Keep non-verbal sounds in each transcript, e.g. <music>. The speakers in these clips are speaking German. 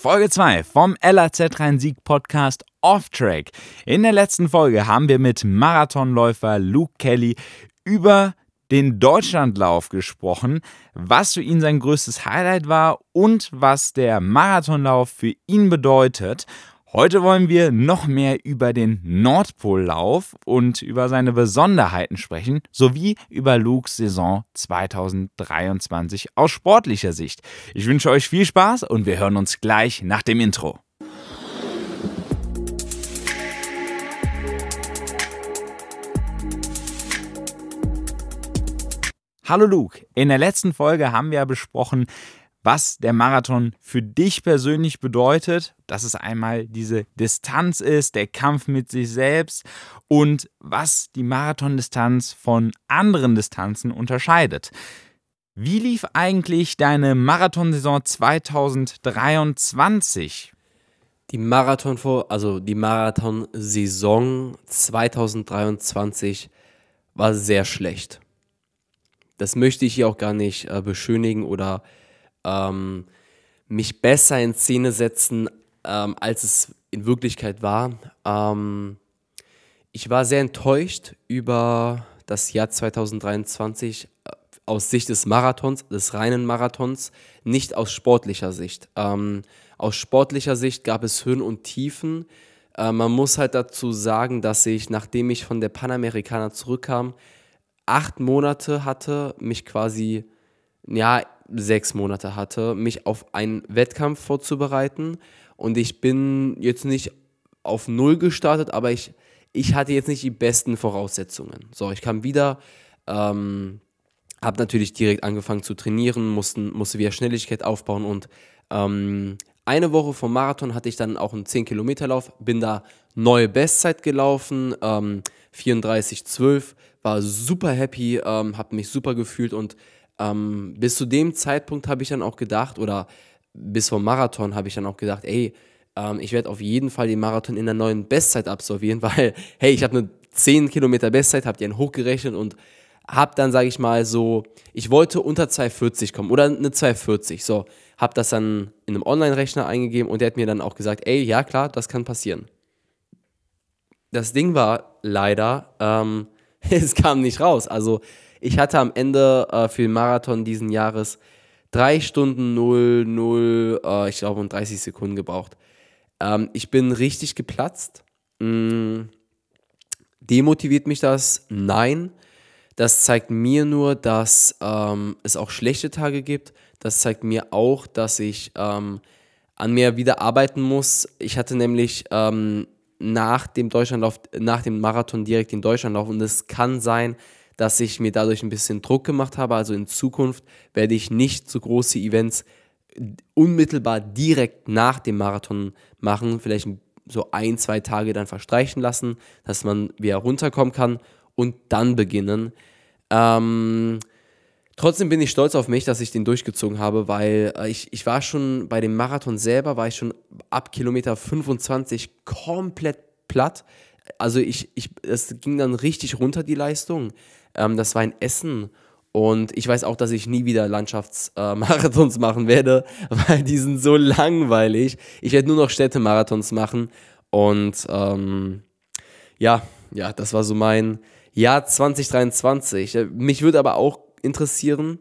Folge 2 vom LAZ Rhein-Sieg Podcast Off Track. In der letzten Folge haben wir mit Marathonläufer Luke Kelly über den Deutschlandlauf gesprochen, was für ihn sein größtes Highlight war und was der Marathonlauf für ihn bedeutet. Heute wollen wir noch mehr über den Nordpollauf und über seine Besonderheiten sprechen, sowie über Lukes Saison 2023 aus sportlicher Sicht. Ich wünsche euch viel Spaß und wir hören uns gleich nach dem Intro. Hallo Luke, in der letzten Folge haben wir besprochen, was der Marathon für dich persönlich bedeutet, dass es einmal diese Distanz ist, der Kampf mit sich selbst und was die Marathondistanz von anderen Distanzen unterscheidet. Wie lief eigentlich deine Marathonsaison 2023? Die Marathon also die Marathonsaison 2023 war sehr schlecht. Das möchte ich hier auch gar nicht äh, beschönigen oder ähm, mich besser in Szene setzen, ähm, als es in Wirklichkeit war. Ähm, ich war sehr enttäuscht über das Jahr 2023 äh, aus Sicht des Marathons, des reinen Marathons, nicht aus sportlicher Sicht. Ähm, aus sportlicher Sicht gab es Höhen und Tiefen. Äh, man muss halt dazu sagen, dass ich, nachdem ich von der Panamerikaner zurückkam, acht Monate hatte, mich quasi, ja, sechs Monate hatte, mich auf einen Wettkampf vorzubereiten. Und ich bin jetzt nicht auf Null gestartet, aber ich, ich hatte jetzt nicht die besten Voraussetzungen. So, ich kam wieder, ähm, habe natürlich direkt angefangen zu trainieren, mussten, musste wieder Schnelligkeit aufbauen und ähm, eine Woche vom Marathon hatte ich dann auch einen 10-Kilometer-Lauf, bin da neue Bestzeit gelaufen, ähm, 34,12, war super happy, ähm, habe mich super gefühlt und ähm, bis zu dem Zeitpunkt habe ich dann auch gedacht, oder bis vom Marathon habe ich dann auch gedacht, ey, ähm, ich werde auf jeden Fall den Marathon in der neuen Bestzeit absolvieren, <laughs> weil, hey, ich habe eine 10 Kilometer Bestzeit, habe die dann hochgerechnet und habe dann, sage ich mal, so, ich wollte unter 2,40 kommen oder eine 2,40, so, habe das dann in einem Online-Rechner eingegeben und der hat mir dann auch gesagt, ey, ja klar, das kann passieren. Das Ding war leider, ähm, <laughs> es kam nicht raus. Also ich hatte am Ende äh, für den Marathon diesen Jahres 3 Stunden 0, 0, äh, ich glaube, und 30 Sekunden gebraucht. Ähm, ich bin richtig geplatzt. Mm, demotiviert mich das? Nein. Das zeigt mir nur, dass ähm, es auch schlechte Tage gibt. Das zeigt mir auch, dass ich ähm, an mir wieder arbeiten muss. Ich hatte nämlich ähm, nach dem Deutschlandlauf, nach dem Marathon direkt den Deutschlandlauf und es kann sein, dass ich mir dadurch ein bisschen Druck gemacht habe. Also in Zukunft werde ich nicht so große Events unmittelbar direkt nach dem Marathon machen, vielleicht so ein, zwei Tage dann verstreichen lassen, dass man wieder runterkommen kann und dann beginnen. Ähm, trotzdem bin ich stolz auf mich, dass ich den durchgezogen habe, weil äh, ich, ich war schon bei dem Marathon selber, war ich schon ab Kilometer 25 komplett platt. Also ich, ich, es ging dann richtig runter, die Leistung. Ähm, das war in Essen. Und ich weiß auch, dass ich nie wieder Landschaftsmarathons äh, <laughs> machen werde, <laughs> weil die sind so langweilig. Ich werde nur noch Städtemarathons machen. Und ähm, ja, ja, das war so mein Jahr 2023. Äh, mich würde aber auch interessieren,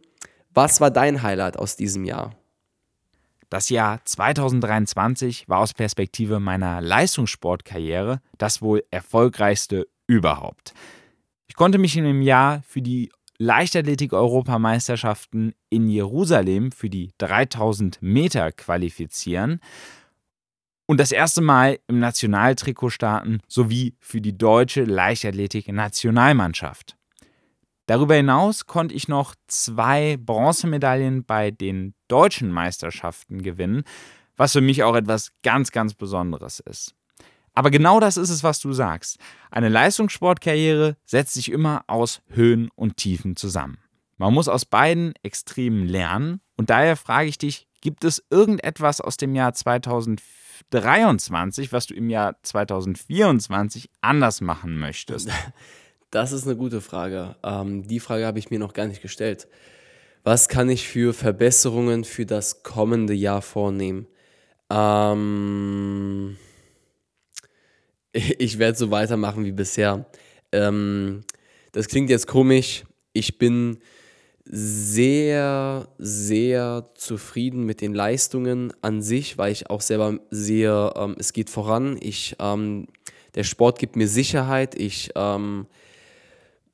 was war dein Highlight aus diesem Jahr? Das Jahr 2023 war aus Perspektive meiner Leistungssportkarriere das wohl erfolgreichste überhaupt. Ich konnte mich in dem Jahr für die Leichtathletik-Europameisterschaften in Jerusalem für die 3000 Meter qualifizieren und das erste Mal im Nationaltrikot starten sowie für die deutsche Leichtathletik-Nationalmannschaft. Darüber hinaus konnte ich noch zwei Bronzemedaillen bei den deutschen Meisterschaften gewinnen, was für mich auch etwas ganz, ganz Besonderes ist. Aber genau das ist es, was du sagst. Eine Leistungssportkarriere setzt sich immer aus Höhen und Tiefen zusammen. Man muss aus beiden Extremen lernen und daher frage ich dich, gibt es irgendetwas aus dem Jahr 2023, was du im Jahr 2024 anders machen möchtest? <laughs> Das ist eine gute Frage. Ähm, die Frage habe ich mir noch gar nicht gestellt. Was kann ich für Verbesserungen für das kommende Jahr vornehmen? Ähm, <laughs> ich werde so weitermachen wie bisher. Ähm, das klingt jetzt komisch. Ich bin sehr, sehr zufrieden mit den Leistungen an sich, weil ich auch selber sehe, ähm, es geht voran. Ich, ähm, der Sport gibt mir Sicherheit. Ich ähm,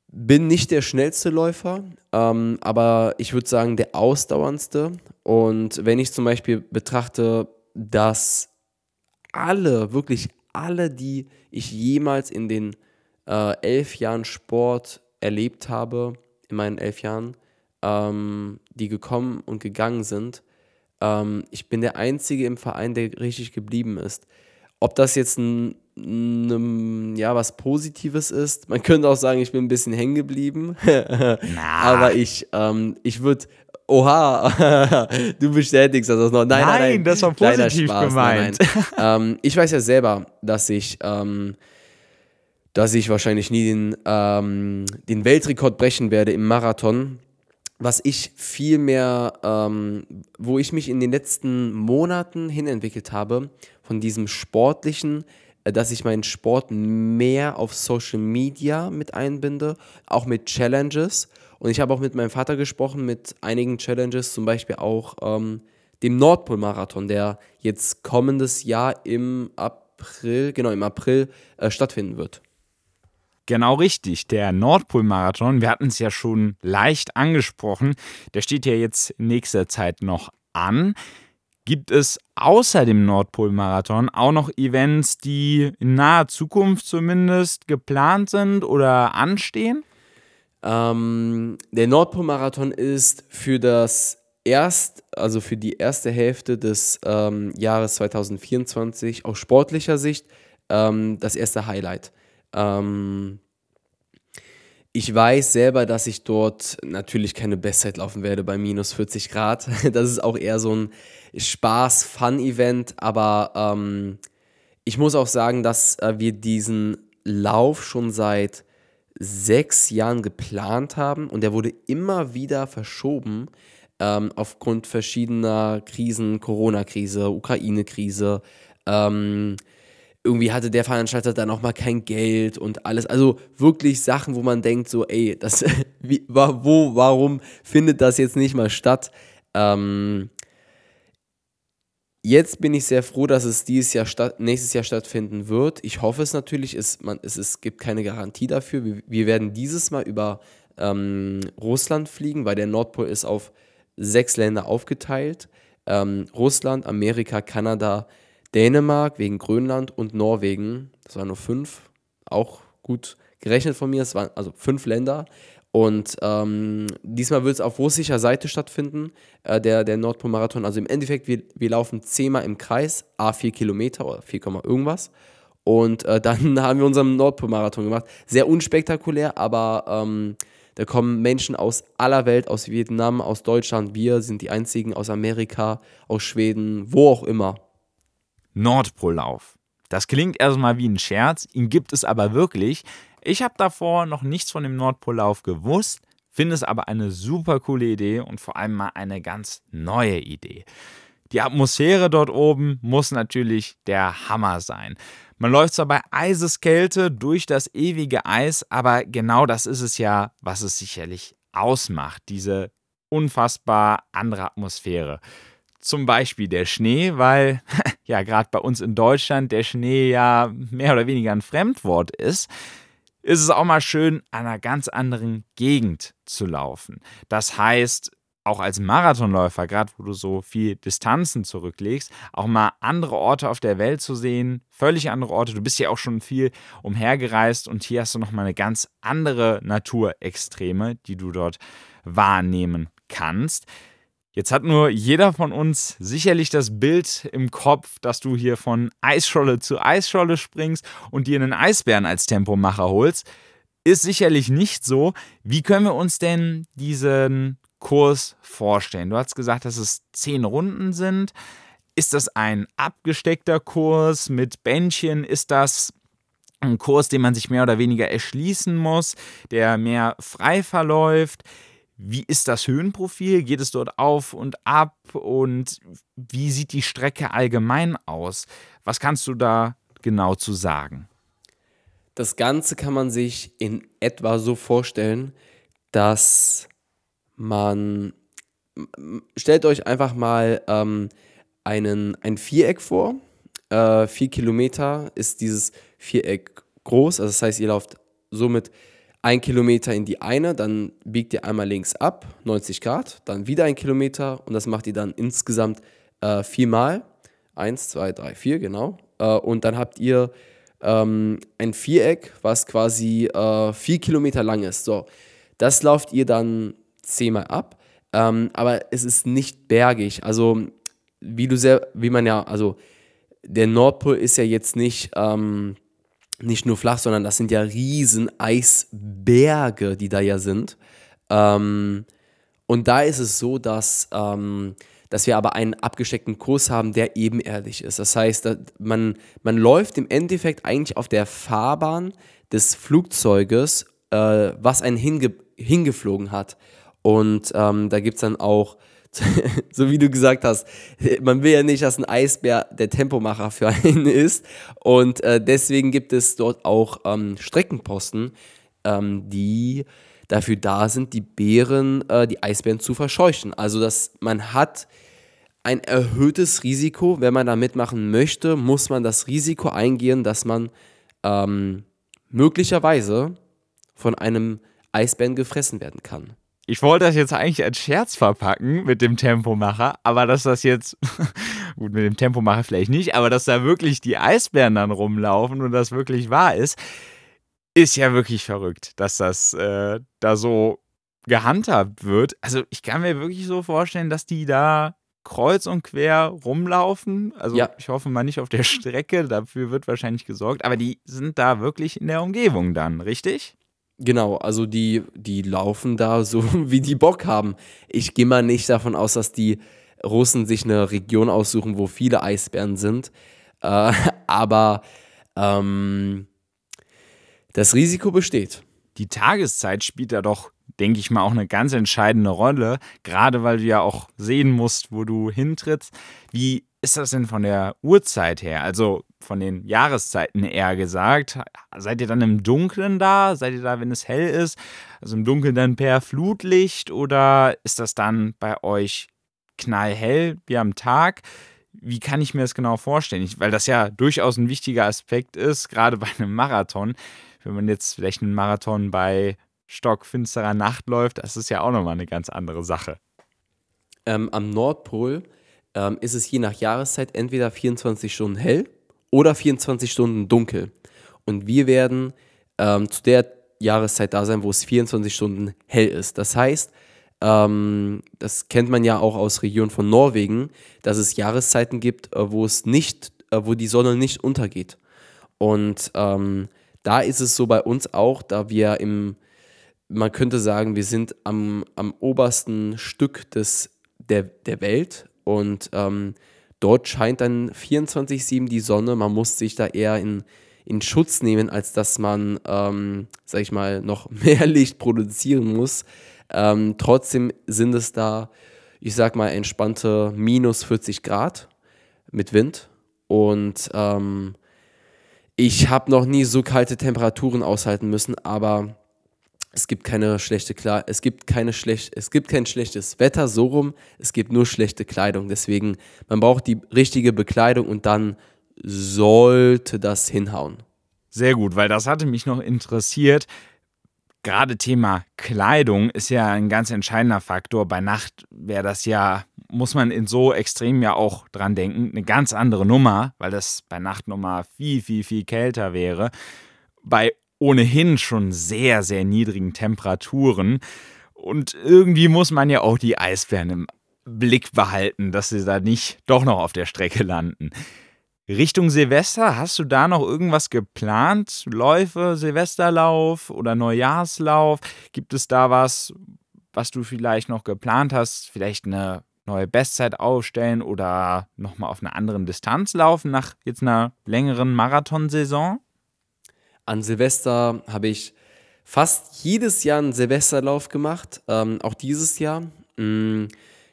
bin nicht der schnellste Läufer, ähm, aber ich würde sagen der ausdauerndste. Und wenn ich zum Beispiel betrachte, dass alle, wirklich alle, die ich jemals in den äh, elf Jahren Sport erlebt habe, in meinen elf Jahren, ähm, die gekommen und gegangen sind. Ähm, ich bin der Einzige im Verein, der richtig geblieben ist. Ob das jetzt ein, ein, ja, was Positives ist, man <laughs> könnte auch sagen, ich bin ein bisschen hängen geblieben. <laughs> Aber ich, ähm, ich würde Oha, <laughs> du bestätigst das noch. Nein, nein, nein, das war positiv Spaß, gemeint. Nein, ähm, ich weiß ja selber, dass ich, ähm, dass ich wahrscheinlich nie den, ähm, den Weltrekord brechen werde im Marathon was ich viel mehr, ähm, wo ich mich in den letzten Monaten hinentwickelt habe, von diesem sportlichen, dass ich meinen Sport mehr auf Social Media mit einbinde, auch mit Challenges. Und ich habe auch mit meinem Vater gesprochen, mit einigen Challenges, zum Beispiel auch ähm, dem Nordpol-Marathon, der jetzt kommendes Jahr im April, genau im April äh, stattfinden wird. Genau richtig, der Nordpol-Marathon, wir hatten es ja schon leicht angesprochen, der steht ja jetzt in nächster Zeit noch an. Gibt es außer dem Nordpol-Marathon auch noch Events, die in naher Zukunft zumindest geplant sind oder anstehen? Ähm, der Nordpol-Marathon ist für das erst, also für die erste Hälfte des ähm, Jahres 2024 aus sportlicher Sicht ähm, das erste Highlight. Ähm, ich weiß selber, dass ich dort natürlich keine Bestzeit laufen werde bei minus 40 Grad. <laughs> Das ist auch eher so ein Spaß-Fun-Event, aber ähm, ich muss auch sagen, dass äh, wir diesen Lauf schon seit sechs Jahren geplant haben und der wurde immer wieder verschoben ähm, aufgrund verschiedener Krisen, Corona-Krise, Ukraine-Krise. Ähm, irgendwie hatte der Veranstalter dann auch mal kein Geld und alles. Also wirklich Sachen, wo man denkt, so, ey, das, <laughs> wie, wo, warum findet das jetzt nicht mal statt? Ähm, jetzt bin ich sehr froh, dass es dieses Jahr statt, nächstes Jahr stattfinden wird. Ich hoffe es natürlich, es, man, es, es gibt keine Garantie dafür. Wir, wir werden dieses Mal über ähm, Russland fliegen, weil der Nordpol ist auf sechs Länder aufgeteilt. Ähm, Russland, Amerika, Kanada, Dänemark wegen Grönland und Norwegen. Das waren nur fünf. Auch gut gerechnet von mir. Es waren also fünf Länder. Und ähm, diesmal wird es auf russischer Seite stattfinden, äh, der, der Nordpol-Marathon. Also im Endeffekt, wir, wir laufen zehnmal im Kreis, a 4 Kilometer oder 4, irgendwas. Und äh, <laughs> dann haben wir unseren Nordpol-Marathon gemacht. Sehr unspektakulär, aber ähm, da kommen Menschen aus aller Welt, aus Vietnam, aus Deutschland. Wir sind die einzigen aus Amerika, aus Schweden, wo auch immer. Nordpollauf. Das klingt erstmal wie ein Scherz, ihn gibt es aber wirklich. Ich habe davor noch nichts von dem Nordpollauf gewusst, finde es aber eine super coole Idee und vor allem mal eine ganz neue Idee. Die Atmosphäre dort oben muss natürlich der Hammer sein. Man läuft zwar bei Eiseskälte durch das ewige Eis, aber genau das ist es ja, was es sicherlich ausmacht, diese unfassbar andere Atmosphäre zum Beispiel der Schnee, weil <laughs> ja gerade bei uns in Deutschland der Schnee ja mehr oder weniger ein Fremdwort ist, ist es auch mal schön, an einer ganz anderen Gegend zu laufen. Das heißt, auch als Marathonläufer, gerade wo du so viel Distanzen zurücklegst, auch mal andere Orte auf der Welt zu sehen, völlig andere Orte. Du bist ja auch schon viel umhergereist und hier hast du nochmal eine ganz andere Naturextreme, die du dort wahrnehmen kannst. Jetzt hat nur jeder von uns sicherlich das Bild im Kopf, dass du hier von Eisscholle zu Eisscholle springst und dir einen Eisbären als Tempomacher holst. Ist sicherlich nicht so. Wie können wir uns denn diesen Kurs vorstellen? Du hast gesagt, dass es zehn Runden sind. Ist das ein abgesteckter Kurs mit Bändchen? Ist das ein Kurs, den man sich mehr oder weniger erschließen muss, der mehr frei verläuft? Wie ist das Höhenprofil? Geht es dort auf und ab? Und wie sieht die Strecke allgemein aus? Was kannst du da genau zu sagen? Das Ganze kann man sich in etwa so vorstellen, dass man, stellt euch einfach mal ähm, einen, ein Viereck vor. Äh, vier Kilometer ist dieses Viereck groß, also das heißt, ihr lauft somit ein Kilometer in die eine, dann biegt ihr einmal links ab, 90 Grad, dann wieder ein Kilometer und das macht ihr dann insgesamt äh, viermal. Eins, zwei, drei, vier, genau. Äh, und dann habt ihr ähm, ein Viereck, was quasi äh, vier Kilometer lang ist. So, das lauft ihr dann zehnmal ab, ähm, aber es ist nicht bergig. Also, wie du sehr, wie man ja, also der Nordpol ist ja jetzt nicht ähm, nicht nur flach, sondern das sind ja riesen Eisberge, die da ja sind. Ähm, und da ist es so, dass, ähm, dass wir aber einen abgesteckten Kurs haben, der ebenerdig ist. Das heißt, man, man läuft im Endeffekt eigentlich auf der Fahrbahn des Flugzeuges, äh, was einen hinge hingeflogen hat. Und ähm, da gibt es dann auch <laughs> so wie du gesagt hast, man will ja nicht, dass ein Eisbär der Tempomacher für einen <laughs> ist. Und äh, deswegen gibt es dort auch ähm, Streckenposten, ähm, die dafür da sind, die Bären, äh, die Eisbären zu verscheuchen. Also, dass man hat ein erhöhtes Risiko, wenn man da mitmachen möchte, muss man das Risiko eingehen, dass man ähm, möglicherweise von einem Eisbären gefressen werden kann ich wollte das jetzt eigentlich als Scherz verpacken mit dem Tempomacher, aber dass das jetzt, <laughs> gut, mit dem Tempomacher vielleicht nicht, aber dass da wirklich die Eisbären dann rumlaufen und das wirklich wahr ist, ist ja wirklich verrückt, dass das äh, da so gehandhabt wird. Also ich kann mir wirklich so vorstellen, dass die da kreuz und quer rumlaufen. Also ja. ich hoffe mal nicht auf der Strecke, dafür wird wahrscheinlich gesorgt, aber die sind da wirklich in der Umgebung dann, richtig? Genau, also die, die laufen da so, <laughs> wie die Bock haben. Ich gehe mal nicht davon aus, dass die Russen sich eine Region aussuchen, wo viele Eisbären sind. Äh, <laughs> aber ähm, das Risiko besteht. Die Tageszeit spielt da doch, denke ich mal, auch eine ganz entscheidende Rolle. Gerade weil du ja auch sehen musst, wo du hintrittst. Wie ist das denn von der Uhrzeit her? Also von den Jahreszeiten eher gesagt. Seid ihr dann im Dunkeln da? Seid ihr da, wenn es hell ist? Also im Dunkeln dann per Flutlicht oder ist das dann bei euch knallhell wie am Tag? Wie kann ich mir das genau vorstellen? Ich, weil das ja durchaus ein wichtiger Aspekt ist, gerade <laughs> bei einem Marathon. Wenn man jetzt vielleicht einen Marathon bei stockfinsterer Nacht läuft, das ist ja auch nochmal eine ganz andere Sache. Ähm, am Nordpol ähm, ist es je nach Jahreszeit entweder 24 Stunden hell oder 24 Stunden dunkel. Und wir werden ähm, zu der Jahreszeit da sein, wo es 24 Stunden hell ist. Das heißt, ähm, das kennt man ja auch aus Regionen von Norwegen, dass es Jahreszeiten gibt, äh, wo es nicht, äh, wo die Sonne nicht untergeht. Und ähm, da ist es so bei uns auch, da wir im, man könnte sagen, wir sind am, am obersten Stück des, der, der Welt und ähm, dort scheint dann 24-7 die Sonne. Man muss sich da eher in, in Schutz nehmen, als dass man, ähm, sag ich mal, noch <laughs> mehr Licht produzieren muss. Ähm, trotzdem sind es da, ich sag mal, entspannte minus 40 Grad mit Wind. Und ähm, ich habe noch nie so kalte Temperaturen aushalten müssen, aber es gibt keine schlechte Klar es gibt keine schlecht es gibt kein schlechtes Wetter so rum, es gibt nur schlechte Kleidung. Deswegen man braucht die richtige Bekleidung und dann sollte das hinhauen. Sehr gut, weil das hatte mich noch interessiert. Gerade Thema Kleidung ist ja ein ganz entscheidender Faktor. Bei Nacht wäre das ja, muss man in so extrem ja auch dran denken, eine ganz andere Nummer, weil das bei Nacht nochmal viel, viel, viel kälter wäre. Bei ohnehin schon sehr, sehr niedrigen Temperaturen. Und irgendwie muss man ja auch die Eisbären im Blick behalten, dass sie da nicht doch noch auf der Strecke landen. Richtung Silvester, hast du da noch irgendwas geplant? Läufe, Silvesterlauf oder Neujahrslauf? Gibt es da was, was du vielleicht noch geplant hast? Vielleicht eine neue Bestzeit aufstellen oder nochmal auf einer anderen Distanz laufen nach jetzt einer längeren Marathonsaison? An Silvester habe ich fast jedes Jahr einen Silvesterlauf gemacht, ähm, auch dieses Jahr. Mm,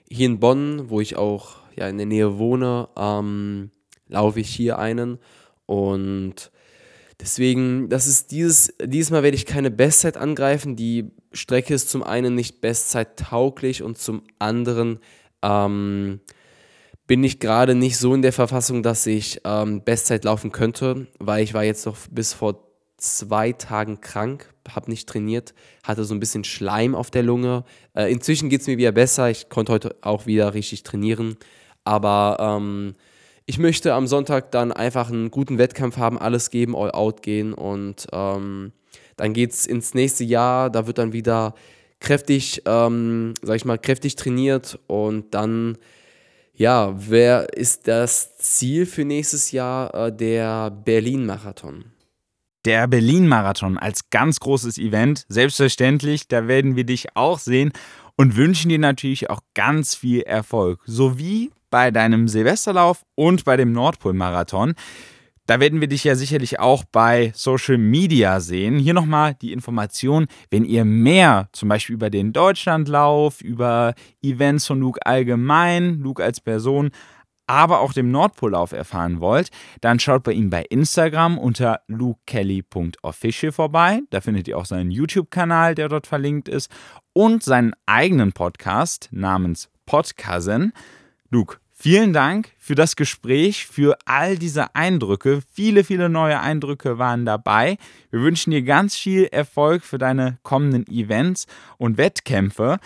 hier in Bonn, wo ich auch ja, in der Nähe wohne, ähm, laufe ich hier einen. Und deswegen, das ist dieses, dieses Mal werde ich keine Bestzeit angreifen. Die Strecke ist zum einen nicht bestzeittauglich und zum anderen ähm, bin ich gerade nicht so in der Verfassung, dass ich ähm, Bestzeit laufen könnte, weil ich war jetzt noch bis vor zwei Tagen krank, habe nicht trainiert, hatte so ein bisschen Schleim auf der Lunge. Äh, inzwischen geht es mir wieder besser, ich konnte heute auch wieder richtig trainieren, aber ähm, ich möchte am Sonntag dann einfach einen guten Wettkampf haben, alles geben, all out gehen und ähm, dann geht es ins nächste Jahr, da wird dann wieder kräftig, ähm, sag ich mal, kräftig trainiert und dann, ja, wer ist das Ziel für nächstes Jahr? Äh, der Berlin-Marathon. Der Berlin-Marathon als ganz großes Event, selbstverständlich, da werden wir dich auch sehen und wünschen dir natürlich auch ganz viel Erfolg, sowie bei deinem Silvesterlauf und bei dem Nordpol-Marathon. Da werden wir dich ja sicherlich auch bei Social Media sehen. Hier nochmal die Information, wenn ihr mehr zum Beispiel über den Deutschlandlauf, über Events von Luke allgemein, Luke als Person, aber auch dem Nordpollauf erfahren wollt, dann schaut bei ihm bei Instagram unter lukekelly.official vorbei. Da findet ihr auch seinen YouTube-Kanal, der dort verlinkt ist, und seinen eigenen Podcast namens Podcousin. Luke, vielen Dank für das Gespräch, für all diese Eindrücke. Viele, viele neue Eindrücke waren dabei. Wir wünschen dir ganz viel Erfolg für deine kommenden Events und Wettkämpfe.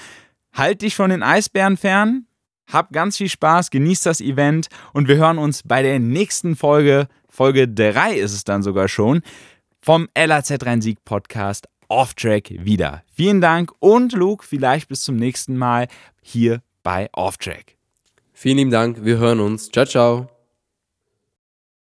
Halt dich von den Eisbären fern. Hab ganz viel Spaß, genieß das Event und wir hören uns bei der nächsten Folge, Folge 3 ist es dann sogar schon, vom LAZ Rhein-Sieg Podcast Off-Track wieder. Vielen Dank und Luke, vielleicht bis zum nächsten Mal hier bei Off-Track. Vielen lieben Dank, wir hören uns. Ciao, ciao.